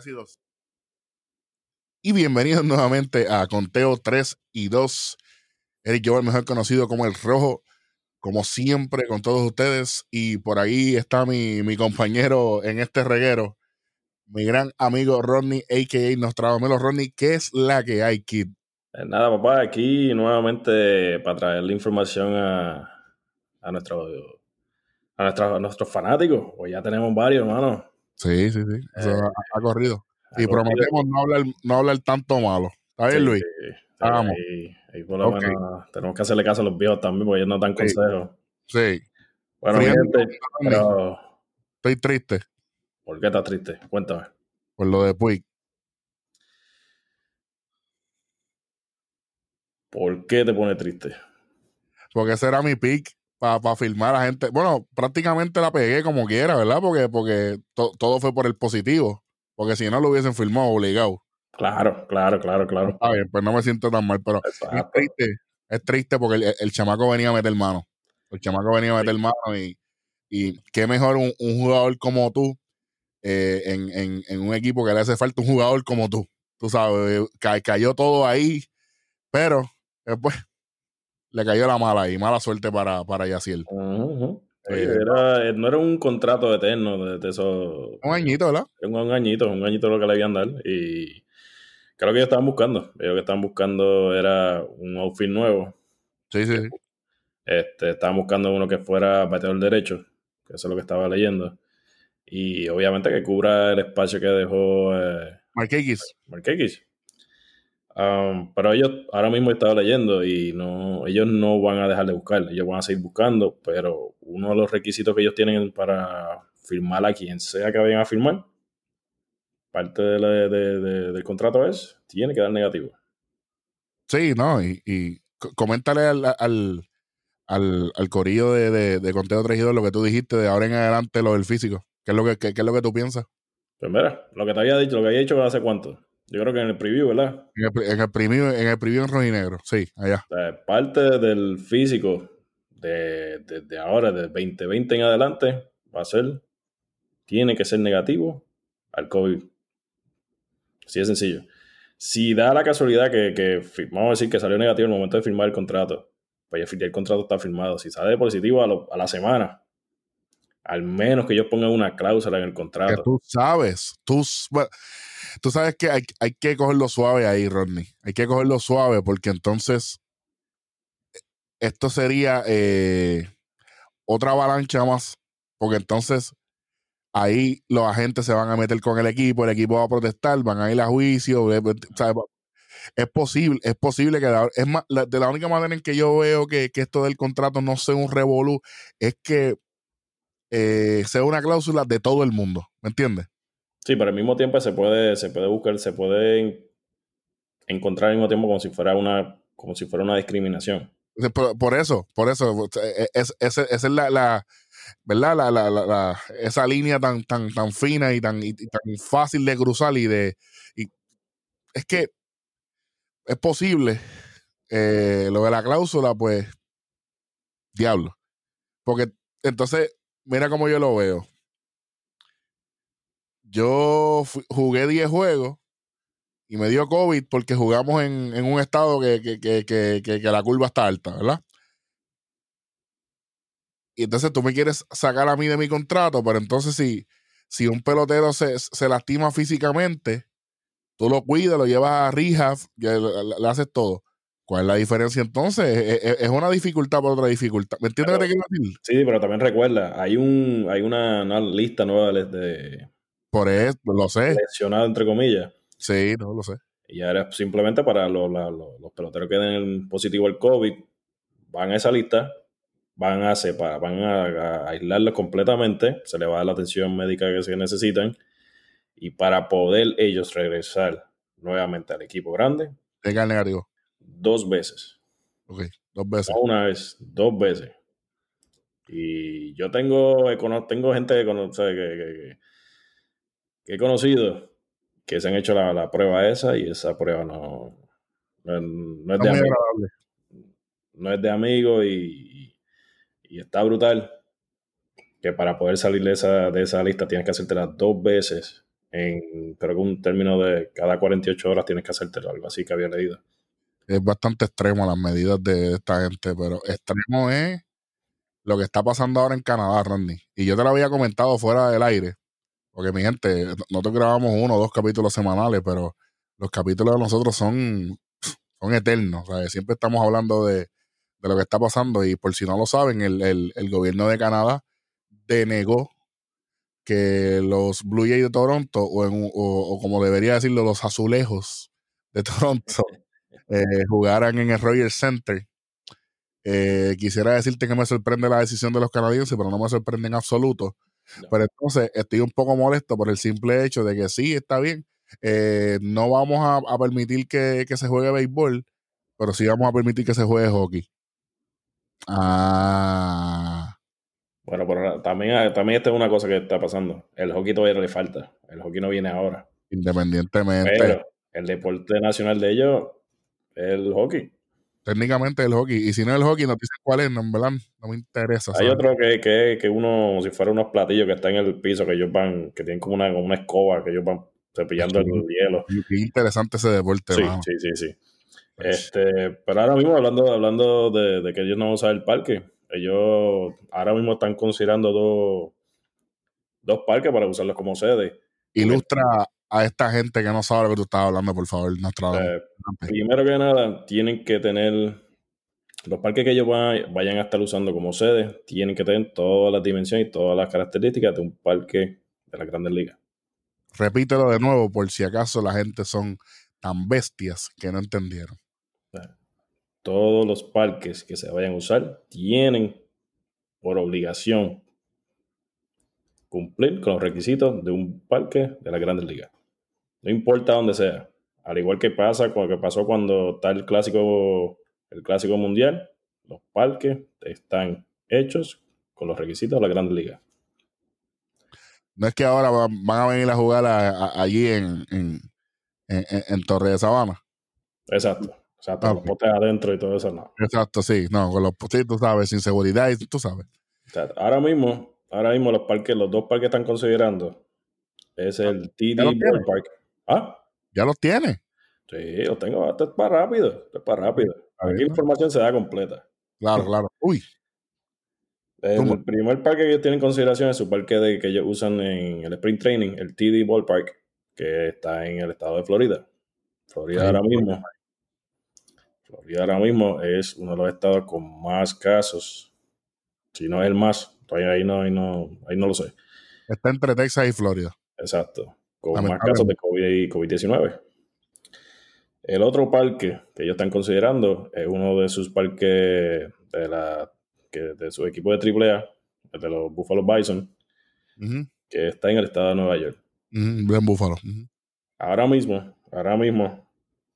Conteo 3 y 2. Y bienvenidos nuevamente a Conteo 3 y 2. Eric Joel, mejor conocido como El Rojo, como siempre con todos ustedes. Y por ahí está mi, mi compañero en este reguero, mi gran amigo Rodney, a.k.a. Nostradamelo. Rodney, ¿qué es la que hay, Kid? Eh, Nada, papá, aquí nuevamente para traer la información a, a, nuestro, a, a nuestros fanáticos. Pues ya tenemos varios, hermano. Sí, sí, sí. Eso Eh, ha, ha corrido. Ha Y corrido. prometemos no hablar, no hablar tanto malo. ¿Está bien, Sí, Luis? sí. Vamos. Ahí, ahí por lo Ok. menos tenemos que hacerle caso a los viejos también, porque ellos no dan Sí. consejos. Sí. Bueno, Friendo, gente, pero Estoy triste ¿por qué estás triste? Cuéntame. por lo de Puig. ¿Por qué te pone triste? Porque ese era mi pick para filmar a gente. Bueno, prácticamente la pegué como quiera, ¿verdad? Porque, porque to- todo fue por el positivo. Porque si no lo hubiesen filmado obligado. Claro, claro, claro, claro. Está bien, pues no me siento tan mal, pero es triste. Es triste porque el, el chamaco venía a meter mano. El chamaco venía a meter mano y, y qué mejor un, un jugador como tú eh, en, en- en un equipo que le hace falta un jugador como tú. Tú sabes, ca- cayó todo ahí, pero después le cayó la mala ahí, mala suerte para, para Yaciel. Ujú. Oye, Eh, era- no era un contrato eterno de, de esos. Un añito, ¿verdad? Un, un añito, un añito lo que le habían dar. Y creo que ellos estaban buscando. Ellos que estaban buscando era un outfit nuevo. Sí, sí, sí. Este, estaban buscando uno que fuera bateador derecho, que eso es lo que estaba leyendo. Y obviamente que cubra el espacio que dejó eh, Marquez. Markakis. Um, pero ellos ahora mismo he estado leyendo y no, ellos no van a dejar de buscar, ellos van a seguir buscando, pero uno de los requisitos que ellos tienen para firmar a quien sea que vayan a firmar, parte de la- de- de- del contrato es, tiene que dar negativo. Sí, no, y, y coméntale al, al, al, al corillo de, de, de Conteo 3 y 2 lo que tú dijiste de ahora en adelante, lo del físico. ¿Qué es lo que, qué, qué es lo que tú piensas? Pues mira, lo que te había dicho, lo que había dicho hace cuánto. Yo creo que en el preview, ¿verdad? En el, en el preview, en el preview en rojinegro, sí, allá. O sea, parte del físico de, de- de ahora, de 2020 en adelante, va a ser, tiene que ser negativo al COVID. Así de sencillo. Si da la casualidad que, que vamos a decir que salió negativo en el momento de firmar el contrato, pues ya el contrato está firmado. Si sale positivo a, lo- a la semana, al menos que ellos pongan una cláusula en el Que contrato. tú sabes, tú, bueno, tú sabes que hay, hay que cogerlo suave ahí, Rodney. Hay que cogerlo suave porque entonces esto sería eh, otra avalancha más. Porque entonces ahí los agentes se van a meter con el equipo, el equipo va a protestar, van a ir a juicio. ¿sabes? Es posible, es posible que la- es de la única manera en que yo veo que, que esto del contrato no sea un revolú es que eh, sea una cláusula de todo el mundo, ¿me entiendes? Sí, pero al mismo tiempo se puede, se puede buscar, se puede en- encontrar al mismo tiempo como si fuera una, como si fuera una discriminación. Por, eso, por eso, e- ese- esa es la, la- ¿verdad? La, la- la- esa línea tan, tan, tan fina y tan, y tan fácil de cruzar y de, y es que es posible, eh, lo de la cláusula, pues, diablo. Porque entonces, mira cómo yo lo veo. Yo fui- jugué 10 juegos y me dio COVID porque jugamos en, en un estado que, que, que, que, la curva está alta, ¿verdad? Y entonces tú me quieres sacar a mí de mi contrato, pero entonces si, si un pelotero se, se lastima físicamente, tú lo cuidas, lo llevas a rehab, le, haces todo. ¿Cuál es la diferencia entonces? Es, una dificultad por otra dificultad. ¿Me entiendes lo que te quiero decir? Sí, pero también recuerda, hay un, hay una, una lista nueva de Por eso, lo sé. lesionados, entre comillas. Sí, no lo sé. Y ahora es simplemente para los, los- los peloteros que den positivo al COVID, van a esa lista, van a separar, van a, a aislarlos completamente, se les va a dar la atención médica que se necesitan, y para poder ellos regresar nuevamente al equipo grande, Tenga el negativo. dos veces. Ok, dos veces. No una vez, dos veces. Y yo tengo, tengo gente que- que- que he conocido que se han hecho la, la prueba esa y esa prueba no, no, es- no es No de amigo, no es de amigo y, y está brutal que para poder salir de esa, de esa lista tienes que hacértela dos veces en, creo que un término de cada 48 horas tienes que hacértelo, algo así que había leído. Es bastante extremo las medidas de esta gente, pero extremo es lo que está pasando ahora en Canadá, Randy. Y yo te lo había comentado fuera del aire, porque mi gente, nosotros grabamos uno o dos capítulos semanales, pero los capítulos de nosotros son, son eternos. Siempre estamos hablando de, de, lo que está pasando y por si no lo saben, el, el, el gobierno de Canadá denegó que los Blue Jays de Toronto, o, en, o, como debería decirlo, los azulejos de Toronto, eh, jugaran en el Royal Center. Eh, quisiera decirte que me sorprende la decisión de los canadienses, pero no me sorprende en absoluto. Pero entonces estoy un poco molesto por el simple hecho de que sí, está bien, eh, no vamos a, permitir que, que, se juegue béisbol, pero sí vamos a permitir que se juegue hockey. Ah. Bueno, pero también, también esta es una cosa que está pasando. El hockey todavía le falta. El hockey no viene ahora. Independientemente. Pero el deporte nacional de ellos es el hockey. Técnicamente el hockey. Y si no es el hockey, no dicen cuál es, no, ¿verdad? No me interesa. Hay otro que, que, que uno, si fuera unos platillos que están en el piso, que ellos van, que tienen como una, una escoba, que ellos van cepillando el hielo. Qué interesante ese deporte, Sí, sí, sí, sí. Pues este, pero ahora mismo, hablando, hablando de, de que ellos no usar el parque, ellos ahora mismo están considerando dos, dos parques para usarlos como sede. Ilustra a esta gente que no sabe lo que tú estás hablando, por favor. Eh, primero que nada, tienen que tener los parques que ellos vayan a estar usando como sede, tienen que tener todas las dimensiones y todas las características de un parque de la Grandes Ligas. Repítelo de nuevo por si acaso la gente son tan bestias que no entendieron todos los parques que se vayan a usar tienen por obligación cumplir con los requisitos de un parque de la Grandes Ligas. No importa dónde sea. Al igual que pasa con lo que pasó cuando está el clásico, el clásico mundial, los parques están hechos con los requisitos de la Grandes Ligas. No es que ahora van a venir a jugar allí en, en Torre de Sabana. Exacto. O sea, los potes adentro y todo eso, no. Exacto, sí, no, con los potes, tú sabes, sin seguridad, y tú sabes. ahora mismo, ahora mismo los parques, los dos parques que están considerando es el TD Park. ¿Ah? ¿Ya los tiene? Sí, los tengo, esto es para rápido, esto es para rápido. Aquí la información se da completa. Claro, claro. Uy. El primer parque que ellos tienen en consideración es su parque de, que ellos usan en el Sprint Training, el TD Ballpark, que está en el estado de Florida. Florida ahora mismo Florida ahora mismo es uno de los estados con más casos. Si no es el más, todavía ahí no, ahí no, ahí no lo sé. Está entre Texas y Florida. Exacto. Con más casos de COVID y COVID-19. El otro parque que ellos están considerando es uno de sus parques de la que, de su equipo de AAA, el de los Buffalo Bison, que está en el estado de Nueva York. Uh Buffalo. Ahora mismo, ahora mismo,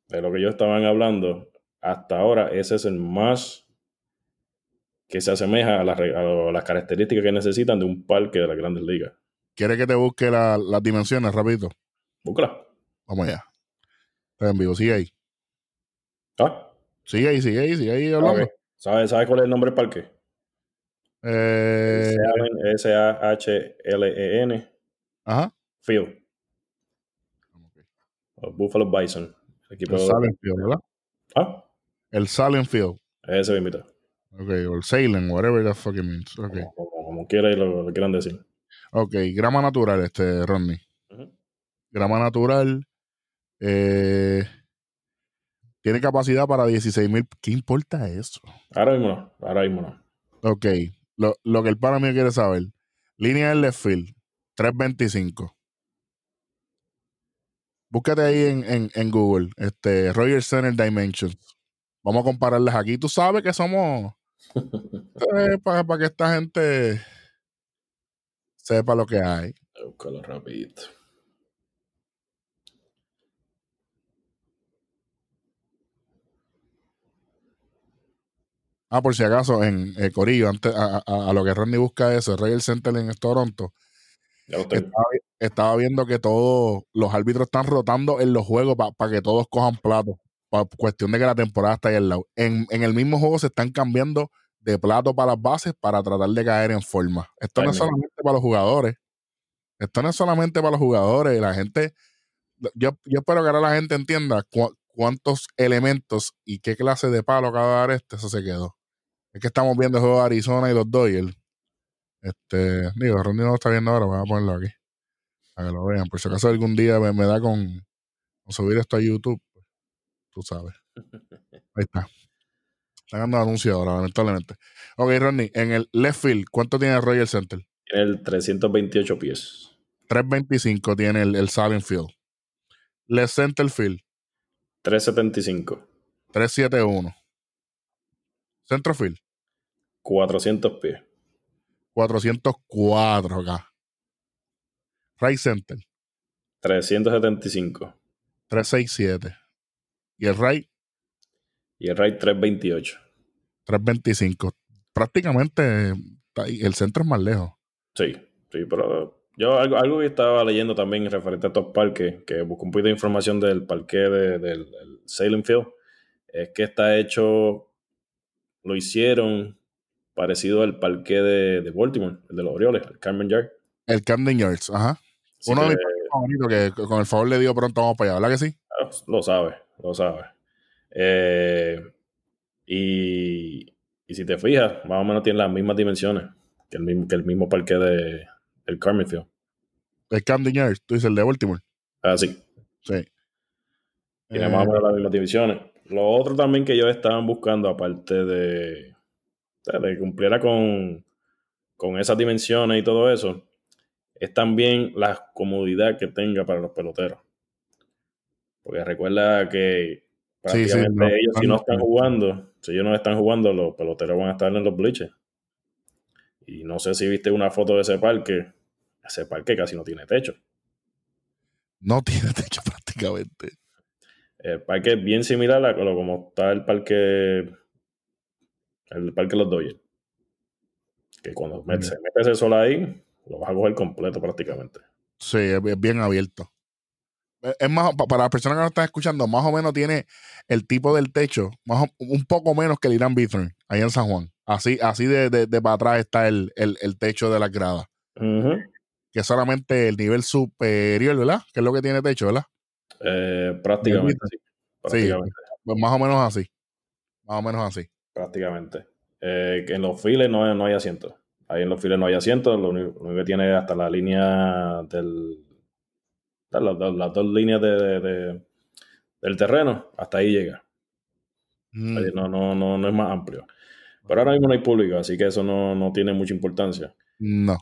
de lo que ellos estaban hablando, hasta ahora ese es el más que se asemeja a, las características que necesitan de un parque de las grandes ligas. ¿Quieres que te busque las dimensiones rapidito? Búscala. Vamos allá. Está en vivo, sigue ahí. ¿Ah? Sigue ahí, sigue ahí, sigue ahí hablando. ¿Sabes sabe cuál es el nombre del parque? Eh... S-A-H-L-E-N. Ajá. Field. Buffalo Bison. El equipo Field, ¿verdad? ¿Ah? El Salem Field. Ese me invita. Ok, o el Salem, whatever that fucking means. Okay. Como, quiera y lo, quieran decir. Ok, grama natural, este, Rodney. Grama natural. Eh, tiene capacidad para 16 mil. ¿Qué importa eso? Ahora mismo no. Ahora mismo no. Ok. Lo, lo que el pana mío quiere saber. Línea del left field. 325. Búscate ahí en, en, en Google. Este, Roger Center Dimensions. Vamos a compararlas aquí. Tú sabes que somos. Eh, para, que esta gente sepa lo que hay. Rapidito. Ah, por si acaso, en eh, Corillo, antes a, lo que Randy busca eso, Royal Center en Toronto. Estaba, viendo que todos los árbitros están rotando en los juegos para que todos cojan plato cuestión de que la temporada está ahí al lado. En, el mismo juego se están cambiando de plato para las bases para tratar de caer en forma. Esto no es solamente para los jugadores. Esto no es solamente para los jugadores, la gente, yo, yo espero que ahora la gente entienda cuántos elementos y qué clase de palo acaba de dar este, eso se quedó. Es que estamos viendo el juego de Arizona y los Dodgers. Este, digo, Ronnie no lo está viendo ahora, voy a ponerlo aquí. Para que lo vean. Por si acaso algún día me, da con, subir esto a YouTube, pues, tú sabes. Ahí está. Están dando anuncios ahora, lamentablemente. Ok, Ronnie, en el left field, ¿cuánto tiene el Royal Center? Tiene el 328 pies. 325 tiene el, el Silent Field. Left center field. 375. 371. Centrofield. 400 pies. 404 acá. Right Center. 375. 367. ¿Y el right? Y el right 328. 325. Prácticamente el centro es más lejos. Sí, sí, pero yo algo, algo que estaba leyendo también referente a estos parques, que busco un poquito de información del parque de, del Salem Field, es que está hecho, lo hicieron parecido al parque de, de Baltimore, el de los Orioles, el Carmen Yard. El Camden Yards, ajá. Uno de mis favoritos que con el favor le dio pronto vamos para allá, ¿verdad que sí? Ah, lo sabe, lo sabe. Eh, y, y, si te fijas, más o menos tiene las mismas dimensiones que el mismo, que el mismo parque de, del Carmen Field. El Camden Yards, tú dices el de Baltimore. Ah, sí. Sí. Tiene más o menos las mismas divisiones. Lo otro también que ellos estaban buscando, aparte de, de que cumpliera con, con esas dimensiones y todo eso, es también la comodidad que tenga para los peloteros. Porque recuerda que prácticamente ellos si no están jugando, si ellos no están jugando, los peloteros van a estar en los bleachers. Y no sé si viste una foto de ese parque. Ese parque casi no tiene techo. No tiene techo prácticamente. El parque es bien similar a como está el parque. El parque Los Dodgers. Que cuando se mete ese sol ahí, lo vas a coger completo prácticamente. Sí, es bien abierto. Es más, para las personas que nos están escuchando, más o menos tiene el tipo del techo, más un poco menos que el Irán Bithorn, ahí en San Juan. Así, así de, de, para atrás está el, techo de las gradas. Que es solamente el nivel superior, ¿verdad? Que es lo que tiene techo, ¿verdad? Eh, prácticamente, sí. Prácticamente. pues más o menos así. Más o menos así. Prácticamente. Eh, en los files no, no hay asientos. Ahí en los files no hay asientos, lo único, que tiene hasta la línea del. Las, dos líneas de, del terreno, hasta ahí llega. Mm. No, no, no, no es más amplio. Pero ahora mismo no hay público, así que eso no, no tiene mucha importancia. No.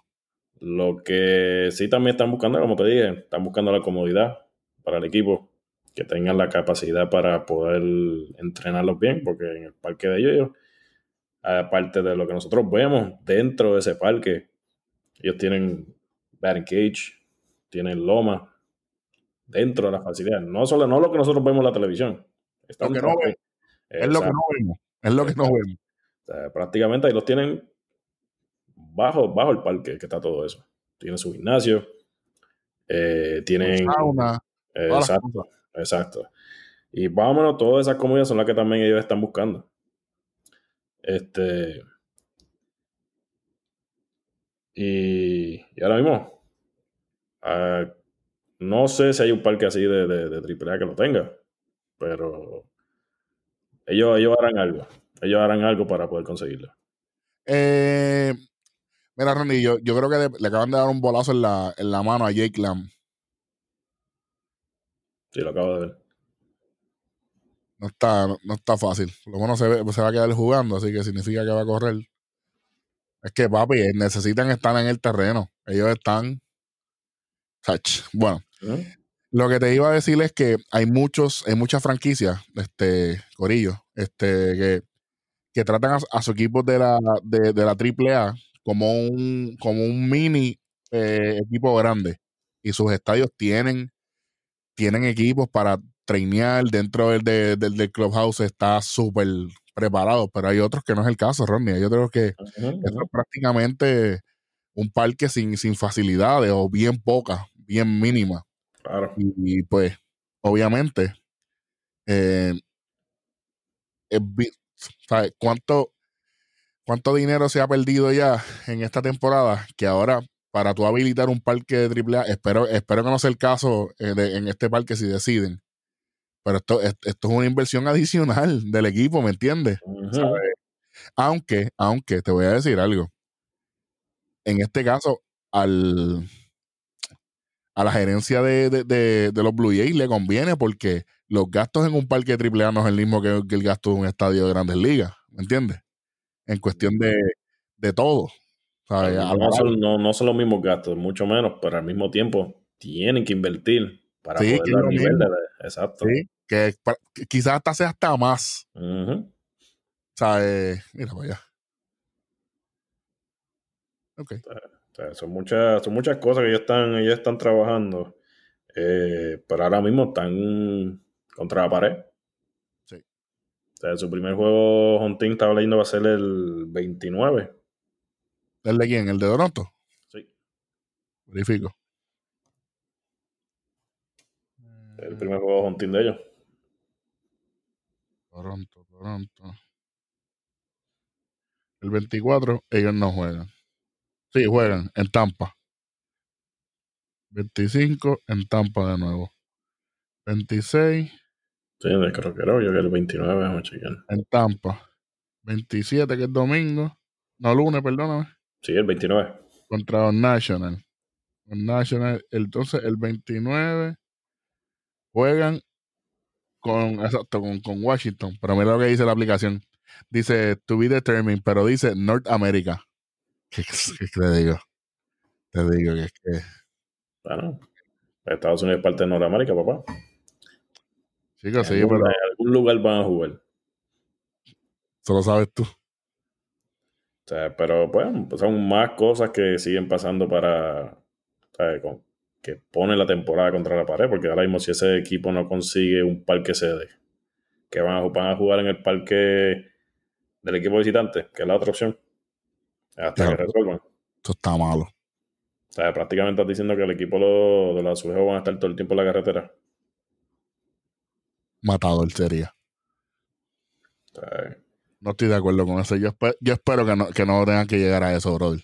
Lo que sí también están buscando, como te dije, están buscando la comodidad para el equipo, que tengan la capacidad para poder entrenarlos bien, porque en el parque de ellos aparte de lo que nosotros vemos dentro de ese parque, ellos tienen batting cage, tienen loma dentro de la facilidad. No solo no lo que nosotros vemos en la televisión. Es lo que no vemos. Es lo que no vemos. Es lo que no vemos. prácticamente ahí los tienen bajo, bajo el parque que está todo eso. Tienen su gimnasio, eh, tienen... Sauna, exacto, exacto. Y vámonos, todas esas comunidades son las que también ellos están buscando. Este. Y, ahora mismo, ah, no sé si hay un parque así de, de, AAA que lo tenga, pero ellos, ellos harán algo. Ellos harán algo para poder conseguirlo. Eh, mira, Ronnie, yo, creo que le, acaban de dar un bolazo en la, en la mano a Jake Lamb. Sí, lo acabo de ver no está, no, está fácil. Lo bueno se, se va a quedar jugando, así que significa que va a correr. Es que, papi, eh, necesitan estar en el terreno. Ellos están. Bueno, lo que te iba a decir es que hay muchos, hay muchas franquicias, este, Corillo, este, que, que tratan a, su equipo de la, de, la AAA como un, como un mini eh, equipo grande. Y sus estadios tienen, tienen equipos para trainear dentro del, del, clubhouse está súper preparado, pero hay otros que no es el caso, Ronnie. Yo creo que es prácticamente un parque sin, sin facilidades o bien pocas, bien mínimas. Claro. Y, pues, obviamente, eh, ¿Cuánto, ¿cuánto dinero se ha perdido ya en esta temporada? Que ahora para tú habilitar un parque de AAA. Espero, espero que no sea el caso eh, de- en este parque si deciden. Pero esto, es- esto es una inversión adicional del equipo, ¿me entiendes? Aunque, aunque te voy a decir algo. En este caso, al, a la gerencia de, de- de- de los Blue Jays le conviene porque los gastos en un parque AAA no es el mismo que, que el gasto de un estadio de grandes ligas, ¿me entiendes? En cuestión de, de todo. A No son, no, no son los mismos gastos, mucho menos, pero al mismo tiempo tienen que invertir para Sí, poder dar nivel de Exacto. Sí, que, quizás hasta sea hasta más. ¿sabes? Mira para allá. Ok. O sea, son muchas, son muchas cosas que ellos están, ellos están trabajando, eh, pero ahora mismo están contra la pared. Sí. O sea, su primer juego Hunting estaba leyendo va a ser el 29. ¿El de quién? ¿El de Toronto? Sí. Verifico. El primer juego Hunting de ellos. Toronto, Toronto. El 24, ellos no juegan. Sí, juegan en Tampa. 25 en Tampa de nuevo. 26 Sí, de- creo que era yo que el 29, vamos a chequear. en Tampa. 27 que es domingo. No, lunes, perdóname. Sí, el 29. Contra los National. Los National. Entonces, el 29 juegan con, exacto, con, con Washington. Pero mira lo que dice la aplicación. Dice to be determined, pero dice North America. ¿Qué, qué te digo? Te digo que es que. Bueno, Estados Unidos es parte de Norteamérica, papá. Chicos, sí, pero en algún lugar van a jugar. eso lo sabes tú. O sea, pero bueno, pues son más cosas que siguen pasando para. ¿sabes? Con- que pone la temporada contra la pared, porque ahora mismo si ese equipo no consigue un parque sede, que van a, van a jugar en el parque del equipo visitante, que es la otra opción, hasta Claro. que resuelvan. Eso está malo. O sea, prácticamente estás diciendo que el equipo lo- de los azulejos van a estar todo el tiempo en la carretera. Matador sería. O sea, No estoy de acuerdo con eso. Yo espero que no, que no tengan que llegar a eso, brother.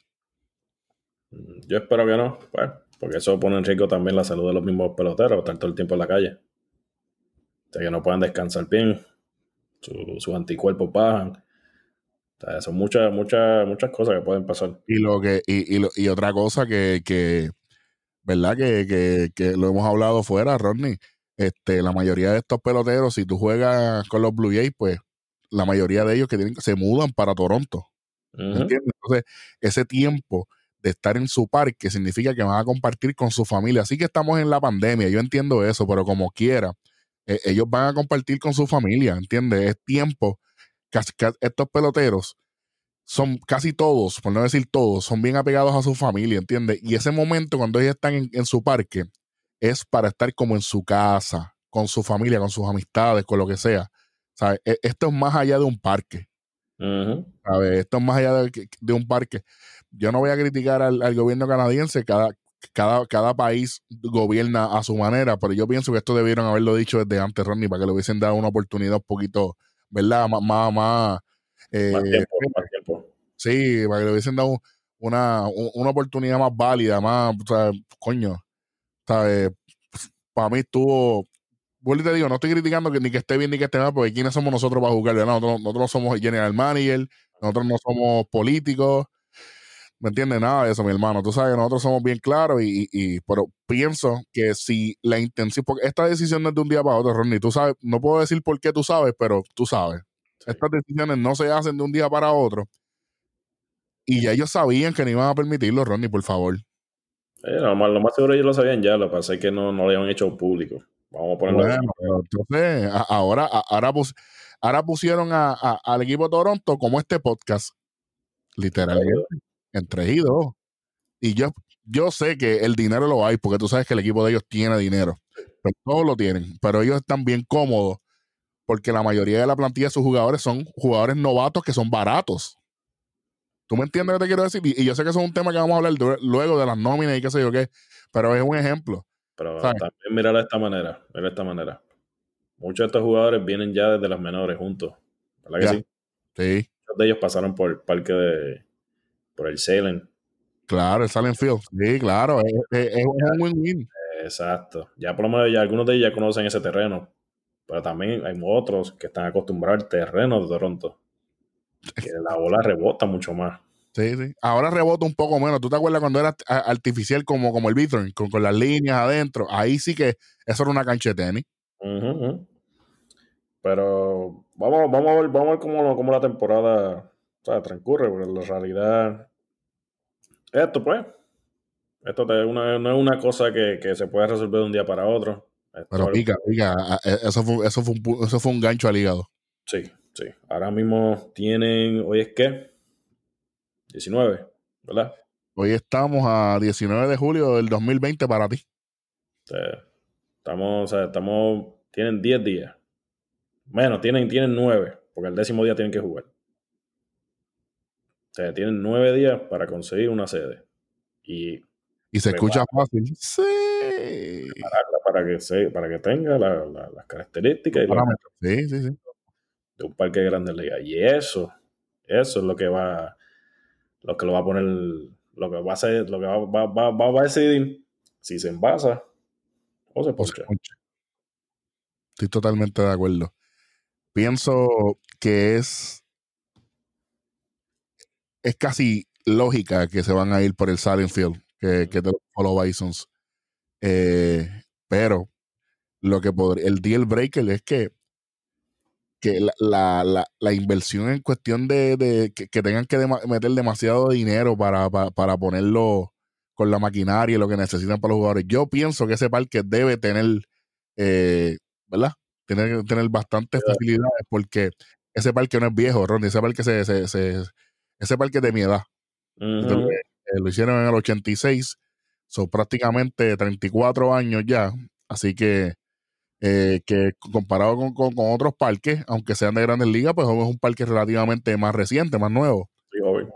Mm, Yo espero que no, pues, porque eso pone en riesgo también la salud de los mismos peloteros, estar todo el tiempo en la calle. O sea, que no puedan descansar bien, su- sus anticuerpos bajan. O sea, son muchas, muchas, muchas cosas que pueden pasar. Y lo que, y, y, lo- y otra cosa que, que ¿verdad? Que, que, que lo hemos hablado fuera, Rodney. Este, la mayoría de estos peloteros, si tú juegas con los Blue Jays, pues la mayoría de ellos que tienen, se mudan para Toronto. ¿Me Ujú. entiendes? Entonces, ese tiempo de estar en su parque significa que van a compartir con su familia. Así que estamos en la pandemia, yo entiendo eso, pero como quiera, eh, ellos van a compartir con su familia, ¿entiendes? Es tiempo. Casi, estos peloteros son casi todos, por no decir todos, son bien apegados a su familia, ¿entiendes? Y ese momento cuando ellos están en, en su parque es para estar como en su casa, con su familia, con sus amistades, con lo que sea. ¿Sabes? E- Esto es más allá de un parque. Ujú. ¿sabes? Esto es más allá de, un parque. Yo no voy a criticar al, al gobierno canadiense, cada, cada, cada país gobierna a su manera, pero yo pienso que esto debieron haberlo dicho desde antes, Ronnie, para que le hubiesen dado una oportunidad un poquito, ¿verdad? Más, más, más, eh, Más tiempo, más tiempo. sí, para que le hubiesen dado una, un- una oportunidad más válida, más, o sea, coño, ¿sabes? Para mí estuvo, vuelvo y te digo, no estoy criticando que ni que esté bien ni que esté mal, porque quiénes somos nosotros para jugar, ¿verdad? Nosotros, nosotros no somos general manager, nosotros no somos políticos, ¿me entiendes? Nada de eso, mi hermano. Tú sabes que nosotros somos bien claros y, y- pero pienso que si la intención, porque esta decisión no es de un día para otro, Ronnie, tú sabes, no puedo decir por qué tú sabes, pero tú sabes. Sí. Estas decisiones no se hacen de un día para otro. Y ya ellos sabían que no iban a permitirlo, Ronnie, por favor. Lo, más, lo más seguro ellos lo sabían ya, lo que pasa es que no, no lo habían hecho público. Vamos a ponerlo. Bueno, pero entonces, a- ahora, a- ahora, pus- ahora pusieron a- a- al equipo de Toronto como este podcast. Literalmente. Entre y dos. Y yo, yo sé que el dinero lo hay, porque tú sabes que el equipo de ellos tiene dinero. Pero todos lo tienen. Pero ellos están bien cómodos, porque la mayoría de la plantilla de sus jugadores son jugadores novatos que son baratos. ¿Tú me entiendes lo que te quiero decir? Y, y yo sé que eso es un tema que vamos a hablar luego de las nóminas y qué sé yo qué, pero es un ejemplo. Pero ¿Sabes? también mirarlo de esta manera, mira de esta manera. Muchos de estos jugadores vienen ya desde las menores juntos. ¿Verdad que Ya. sí? Sí, Muchos de ellos pasaron por el parque de. Por el Salem. Claro, el Silent Field. Sí, claro, es, es- es un win-win. Exacto. Ya por lo menos ya algunos de ellos ya conocen ese terreno. Pero también hay otros que están acostumbrados al terreno de Toronto. Que la bola rebota mucho más. Sí, sí. Ahora rebota un poco menos. ¿Tú te acuerdas cuando era artificial como, como el Bithorn, con, con las líneas adentro? Ahí sí que eso era una cancha de tenis. Pero vamos, vamos a ver, vamos a ver cómo, cómo la temporada sea, transcurre, porque en realidad esto pues, esto te- una- no es una cosa que, que se puede resolver de un día para otro. Esto Pero es- pica, pica. Eso fue, eso, fue un, eso fue un gancho al hígado. Sí, sí. Ahora mismo tienen, hoy es qué, 19, ¿verdad? Hoy estamos a 19 de julio del 2020 para ti. Estamos, o sea, estamos, tienen 10 días. Menos, tienen, tienen 9, porque el décimo día tienen que jugar. O sea, tienen 9 días para conseguir una sede. Y Y se escucha fácil. Sí. para que, se, para que tenga la- la- las características y los- Parámetros. Sí, sí, sí. de un parque de grandes ligas. Y eso, eso es lo que va, lo que lo va a poner, lo que va a hacer, lo que va, va, va, va- a decidir si se envasa o se poncha. Estoy totalmente de acuerdo. Pienso que es es casi lógica que se van a ir por el Silent Field, que, que de los Follow Bisons. Eh, pero lo que podría, el deal breaker es que, que la, la, la, la inversión en cuestión de, de que, que tengan que meter demasiado dinero para, para, para ponerlo con la maquinaria y lo que necesitan para los jugadores. Yo pienso que ese parque debe tener, eh, ¿verdad? Tener, tener bastantes facilidades porque ese parque no es viejo, Ronnie. Ese parque, se, se, se- ese parque es de mi edad. Eh, lo hicieron en el 86, son prácticamente 34 años ya, así que, eh, que comparado con, con- con otros parques, aunque sean de grandes ligas, pues es un parque relativamente más reciente, más nuevo. Sí, obvio.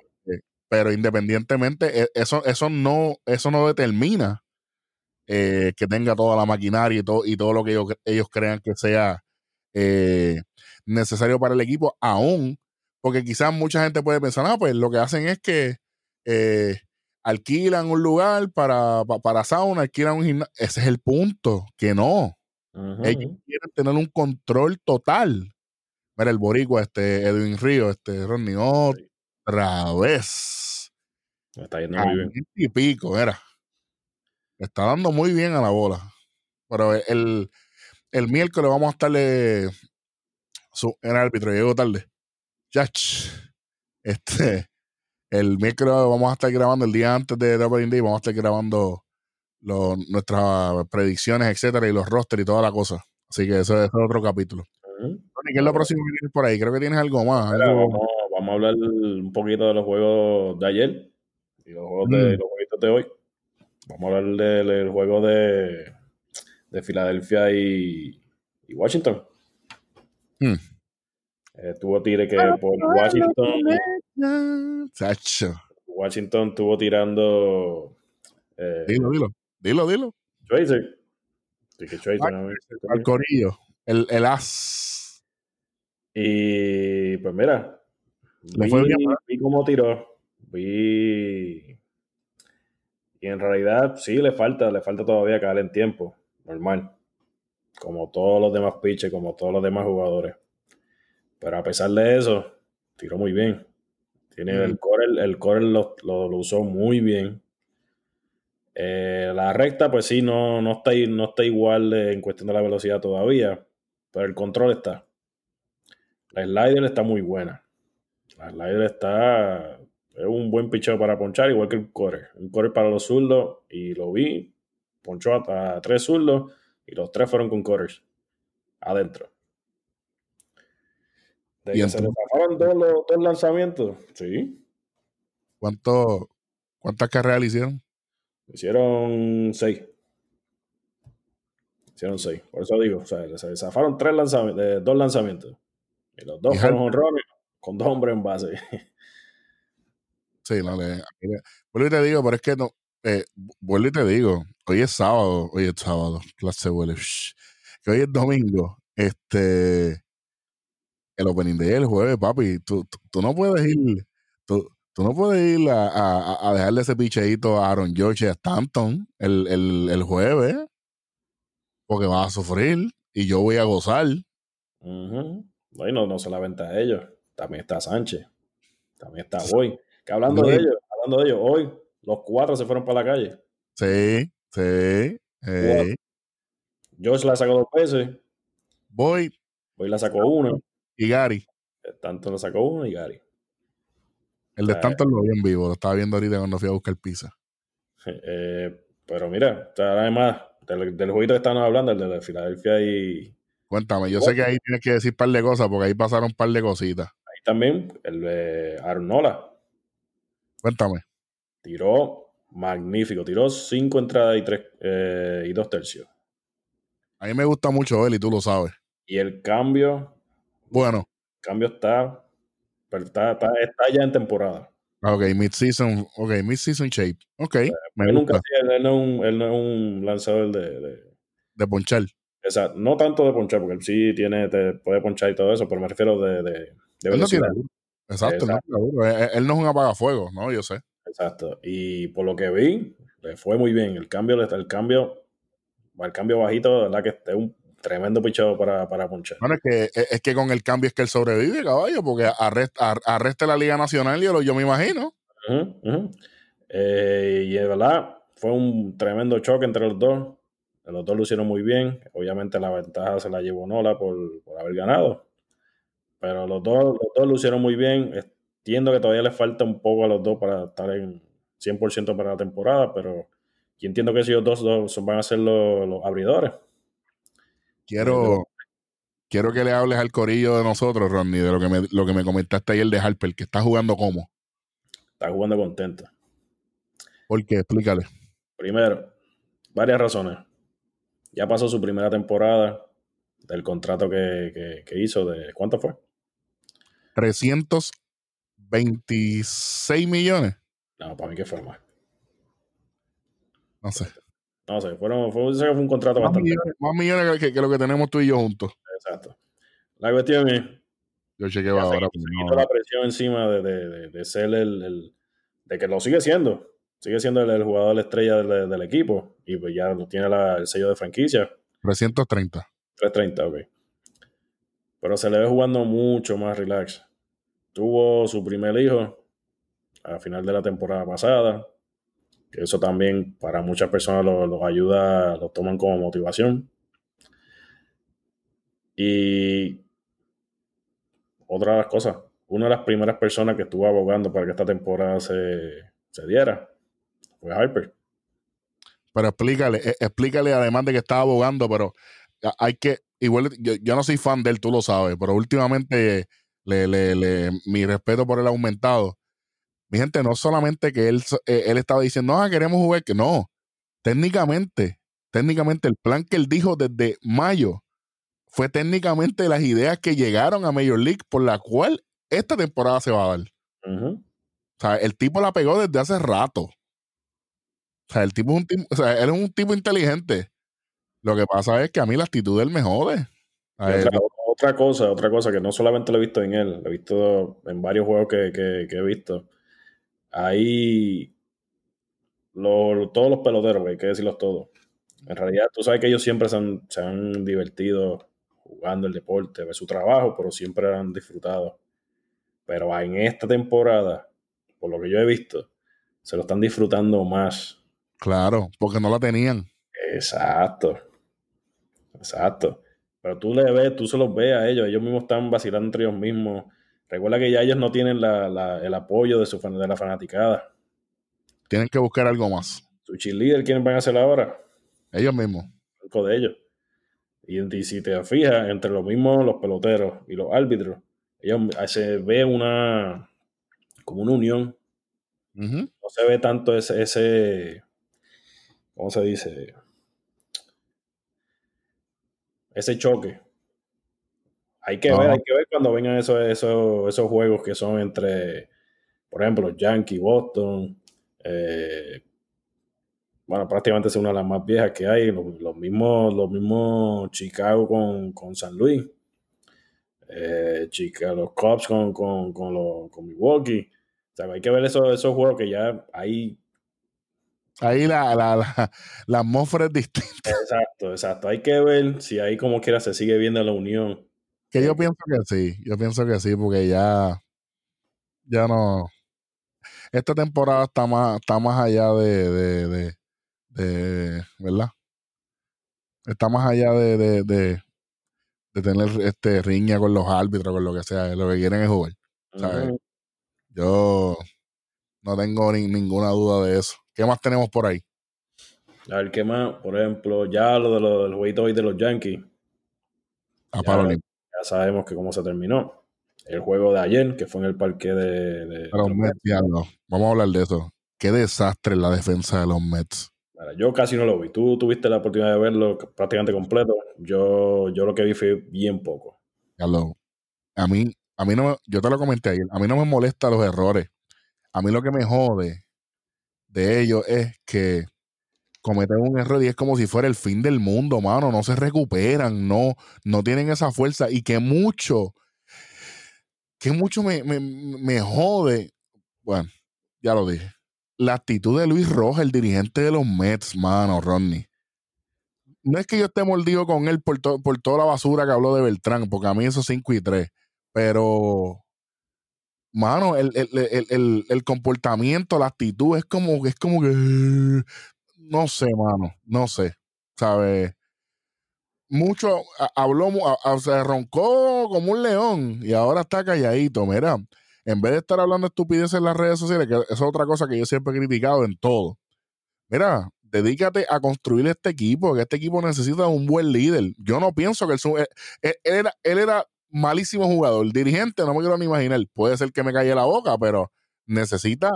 Pero independientemente, eh, eso, eso no, eso no determina eh, que tenga toda la maquinaria y todo, y todo lo que ellos, ellos crean que sea eh, necesario para el equipo, aún, porque quizás mucha gente puede pensar, ah, pues lo que hacen es que eh, alquilan un lugar para, pa- para sauna, alquilan un gimnasio. Ese es el punto, que no. Ellos quieren tener un control total. Mira, el boricua, este Edwin Río, este Ronnie, otra vez. Me está yendo muy bien. Y pico, era. Está dando muy bien a la bola. Pero el, el miércoles vamos a estarle. Su, el árbitro llegó tarde. Yach. Este. El miércoles vamos a estar grabando el día antes de, Opening Day. Vamos a estar grabando lo- nuestras predicciones, etcétera, y los rosters y toda la cosa. Así que eso, es otro capítulo. ¿qué es lo próximo que tienes por ahí? Creo que tienes algo más. Mira, algo- vamos, vamos a hablar un poquito de los juegos de ayer y los juegos de Mm. los jueguitos de hoy. Vamos a hablar del, del juego de, de Filadelfia y, y Washington. Mm. Eh, tuvo tire que por Washington, Chacho. Washington estuvo tirando eh, Dilo, dilo. Dilo, dilo. Tracer. Que Tracer, Ah, ¿no? Al corillo. El, el as. Y pues mira, Le vi, fue bien, ¿verdad? vi cómo tiró. Vi. Y en realidad sí le falta, le falta todavía caer en tiempo. Normal. Como todos los demás pitchers, como todos los demás jugadores. Pero a pesar de eso, tiró muy bien. Tiene Mm. el core, el core lo, lo- lo usó muy bien. Eh, la recta, pues sí, no, no, está, no está igual en cuestión de la velocidad todavía, pero el control está. La slider está muy buena. La slider está. Es un buen picheo para ponchar, igual que el core. Un core para los zurdos, y lo vi. Ponchó a, a tres zurdos, y los tres fueron con cores. Adentro. De que se le zafaron todos los, todos los lanzamientos. Sí. ¿Cuánto, ¿Cuántas carreras le hicieron? Hicieron seis. Hicieron seis. Por eso digo, o sea, se zafaron tres lanzamientos, eh, dos lanzamientos. Y los dos fueron honrones con dos hombres en base. Sí, no le. Vuelvo y te digo, pero es que no. Eh, vuelvo y te digo, hoy es sábado, hoy es sábado, clase huele. Que hoy es domingo. Este. El opening day el jueves, papi. Tú, tú, tú no puedes ir. Tú, Tú no puedes ir a, dejarle ese picheíto a Aaron George y a Stanton el, el, jueves, porque vas a sufrir y yo voy a gozar. Bueno, no solamente a ellos, también está Sánchez, también está Boy. Que hablando de ellos, hablando de ellos, hoy los cuatro se fueron para la calle. Sí, sí. George la sacó dos veces. Boy. Boy la sacó una. Y Gary. Tanto la sacó uno y Gary. El de tanto lo vi en vivo, lo estaba viendo ahorita cuando fui a buscar pizza. Eh, pero mira, además, del, del jueguito que estábamos hablando, el de Filadelfia y. Cuéntame, yo sé que ahí tienes que decir un par de cosas porque ahí pasaron un par de cositas. Ahí también, el de Arnola. Cuéntame. Tiró magnífico, tiró cinco entradas y tres eh, y dos tercios. A mí me gusta mucho él y tú lo sabes. Y el cambio. Bueno. El cambio está pero está, está, ya en temporada. Ah, ok, mid-season, ok, mid-season shape. Ok, me él Nunca, él, no es un, él no es un lanzador de, de, de ponchar. Exacto, no tanto de ponchar, porque él sí tiene, te puede ponchar y todo eso, pero me refiero de, de, de velocidad. Exacto, No él, no es un apagafuego, ¿no? Yo sé. Exacto, y por lo que vi, le fue muy bien. El cambio, el cambio, el cambio bajito, verdad que es un tremendo pichado para, para ponchar. Bueno, es que, es que con el cambio es que él sobrevive, caballo, porque arresta, arresta la Liga Nacional, yo, yo me imagino. Eh, y es verdad, fue un tremendo choque entre los dos. Los dos lo hicieron muy bien. Obviamente la ventaja se la llevó Nola por, haber ganado. Pero los dos, los dos lo hicieron muy bien. Entiendo que todavía les falta un poco a los dos para estar en 100% para la temporada, pero yo entiendo que ellos dos, dos van a ser los, los abridores. Quiero, quiero que le hables al corillo de nosotros, Rodney, de lo que me, lo que me comentaste ayer de Harper, que está jugando como. Está jugando contento. ¿Por qué? Explícale. Primero, varias razones. Ya pasó su primera temporada del contrato que, hizo de ¿cuánto fue? 326 millones. No, para mí que fue más. No sé. No sé, fueron, fue, un contrato más bastante. Millones, más millones que, lo que tenemos tú y yo juntos. Exacto. La cuestión es. Yo chequeo ahora. Se, pues, la presión encima de, de, de, ser el, el, de que lo sigue siendo. Sigue siendo el, jugador estrella del, del, equipo. Y pues ya tiene la, el sello de franquicia. 330. 330, ok. Pero se le ve jugando mucho más relax. Tuvo su primer hijo a final de la temporada pasada que eso también para muchas personas los ayuda, lo toman como motivación. Y otra de las cosas, una de las primeras personas que estuvo abogando para que esta temporada se, diera fue Harper. Pero explícale, e, explícale además de que estaba abogando, pero hay que, igual, yo, no soy fan de él, tú lo sabes, pero últimamente le, le, mi respeto por él ha aumentado mi gente, no solamente que él, eh, él estaba diciendo, ah, queremos jugar, que no. Técnicamente, técnicamente el plan que él dijo desde mayo fue técnicamente las ideas que llegaron a Major League por la cual esta temporada se va a dar. O sea, el tipo la pegó desde hace rato. O sea, el tipo es un tipo, o sea, él es un tipo inteligente. Lo que pasa es que a mí la actitud de él me jode. Otra, cosa, otra cosa que no solamente lo he visto en él, lo he visto en varios juegos que, que he visto ahí todos los peloteros, hay que decirlos todos. En realidad, tú sabes que ellos siempre se han, divertido jugando el deporte, de su trabajo, pero siempre han disfrutado. Pero en esta temporada, por lo que yo he visto, se lo están disfrutando más. Claro, porque no la tenían. Exacto. Exacto. Pero tú le ves, tú se los ves a ellos, ellos mismos están vacilando entre ellos mismos Recuerda que ya ellos no tienen el apoyo de, su, de la fanaticada. Tienen que buscar algo más. Su cheerleader, ¿quiénes van a hacer ahora? Ellos mismos. El de ellos. Y, si te fijas, entre los mismos, los peloteros y los árbitros, ellos se ve una como una unión. No se ve tanto ese, ese, ¿cómo se dice? Ese choque. Hay que ver, hay que ver cuando vengan esos, esos, esos juegos que son entre, por ejemplo, Yankee, Boston, eh, bueno, prácticamente es una de las más viejas que hay, los, mismos, los mismos Chicago con, San Luis, eh, los Cubs con, con, con, Milwaukee. O sea, hay que ver esos, esos juegos que ya hay. Ahí la, la, la, la atmósfera es distinta. Exacto, exacto. Hay que ver si ahí como quiera se sigue viendo la unión. Que yo pienso que sí, yo pienso que sí, porque ya, ya no. Esta temporada está más, está más allá de, de, de, de ¿verdad? Está más allá de, de, de, de tener este riña con los árbitros, con lo que sea. Lo que quieren es jugar. Yo no tengo ni- ninguna duda de eso. ¿Qué más tenemos por ahí? A ver, ¿qué más? Por ejemplo, ya lo de los, del jueguito hoy de los Yankees. A Ya. Ya sabemos que cómo se terminó. El juego de ayer, que fue en el parque de, de- Pero de los Mets, diablo. Vamos a hablar de eso. Qué desastre la defensa de los Mets. Yo casi no lo vi. Tú tuviste la oportunidad de verlo prácticamente completo. Yo, yo lo que vi fue bien poco. A mí, a mí no me- yo te lo comenté ayer, a mí no me molesta los errores. A mí lo que me jode de ellos es que cometen un error y es como si fuera el fin del mundo, mano. No se recuperan, no, no tienen esa fuerza y que mucho, que mucho me, me, me jode. Bueno, ya lo dije. La actitud de Luis Rojas, el dirigente de los Mets, mano, Rodney. No es que yo esté mordido con él por, to- por toda la basura que habló de Beltrán, porque a mí eso es 5 y 3. Pero, mano, el, el, el, el, comportamiento, la actitud es como, es como que. No sé, mano, no sé. ¿Sabes? Mucho, habló, a- se roncó como un león y ahora está calladito. Mira, en vez de estar hablando estupideces en las redes sociales, que es otra cosa que yo siempre he criticado en todo. Mira, dedícate a construir este equipo, que este equipo necesita un buen líder. Yo no pienso que él, él, él era, él era malísimo jugador. Dirigente, no me quiero ni imaginar. Puede ser que me calle la boca, pero necesita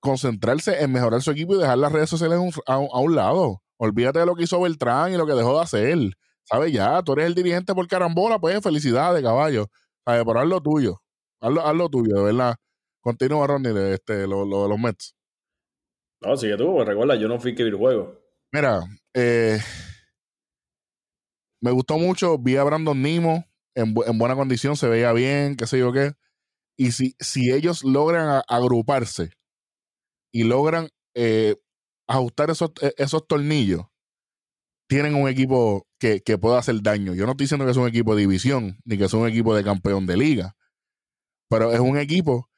concentrarse en mejorar su equipo y dejar las redes sociales a un, a un- a un lado. Olvídate de lo que hizo Beltrán y lo que dejó de hacer. ¿Sabes? Ya, tú eres el dirigente por carambola, pues felicidades, caballo. ¿Sabes? Pero haz lo tuyo. Haz lo, haz lo tuyo, de verdad. Continúa, Ronnie, de este, lo, lo de los Mets. No, sigue tú, pues recuerda, yo no fui que vi el juego. Mira, eh, me gustó mucho. Vi a Brandon Nimo en, bu- en buena condición, se veía bien, qué sé yo qué. Y si, si ellos logran agruparse y logran eh, ajustar esos, eh, esos tornillos, tienen un equipo que, que pueda hacer daño. Yo no estoy diciendo que es un equipo de división, ni que es un equipo de campeón de liga, pero es un equipo